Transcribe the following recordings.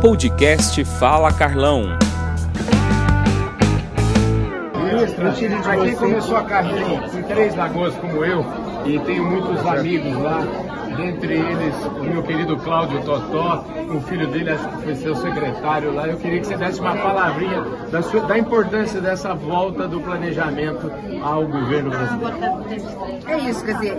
Podcast Fala Carlão. Ministro, aqui começou a carreira em Três Lagoas como eu e tenho muitos amigos lá dentre eles o meu querido Cláudio Totó, o filho dele acho que foi seu secretário lá. Eu queria que você desse uma palavrinha da, sua, da importância dessa volta do planejamento ao governo brasileiro. É isso, quer dizer,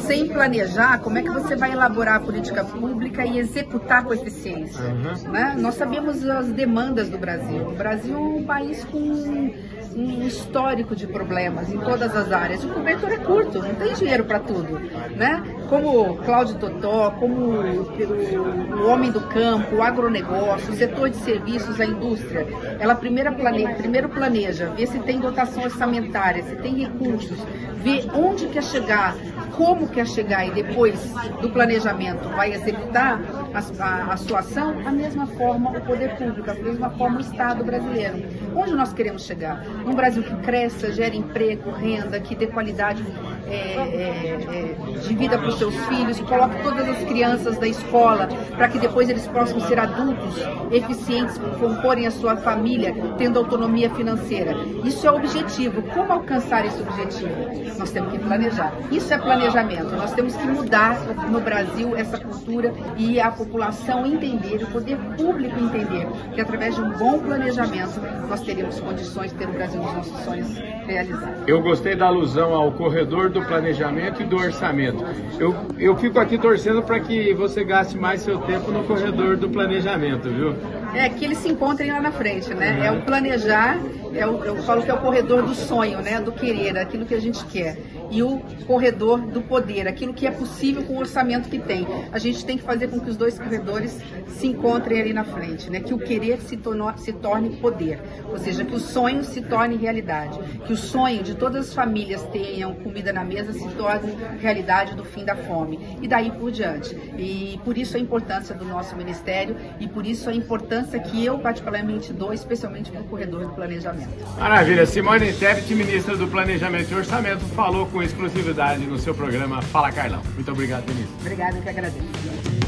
sem planejar, como é que você vai elaborar a política pública e executar com eficiência? Uhum. Né? Nós sabemos as demandas do Brasil. O Brasil é um país com um histórico de problemas em todas as áreas. O cobertor é curto, não tem dinheiro para tudo, né? Como Cláudio Totó, como o, homem do campo, o agronegócio, o setor de serviços, a indústria, ela planeja, primeiro planeja, vê se tem dotação orçamentária, se tem recursos, vê onde quer chegar, como quer chegar e depois do planejamento vai executar a, a, a sua ação, a mesma forma o poder público, a mesma forma o Estado brasileiro. Onde nós queremos chegar? Um Brasil que cresça, gere emprego, renda, que dê qualidade é, é, de vida para os seus filhos, coloque todas as crianças da escola para que depois eles possam ser adultos eficientes, comporem a sua família, tendo autonomia financeira. Isso é o objetivo. Como alcançar esse objetivo? Nós temos que planejar. Isso é planejamento. Nós temos que mudar no Brasil essa cultura e a população entender, o poder público entender que através de um bom planejamento nós teríamos condições de ter o Brasil dos nossos sonhos realizados. Eu gostei da alusão ao corredor do planejamento e do orçamento. Eu, eu fico aqui torcendo para que você gaste mais seu tempo no corredor do planejamento, viu? É, que eles se encontrem lá na frente, né? Uhum. É o planejar, é o, eu falo que é o corredor do sonho, né? Do querer, aquilo que a gente quer. E o corredor do poder, aquilo que é possível com o orçamento que tem. A gente tem que fazer com que os dois corredores se encontrem ali na frente, né? Que o querer se, torno, se torne poder. Ou seja, que o sonho se torne realidade. Que o sonho de todas as famílias tenham comida na mesa se torne realidade do fim da fome. E daí por diante. E por isso a importância do nosso ministério e por isso a importância que eu particularmente dou, especialmente para o corredor do planejamento. Maravilha. Simone Tebet, ministra do Planejamento e Orçamento, falou com exclusividade no seu programa Fala Carlão. Muito obrigado, ministra. Obrigada, eu que agradeço.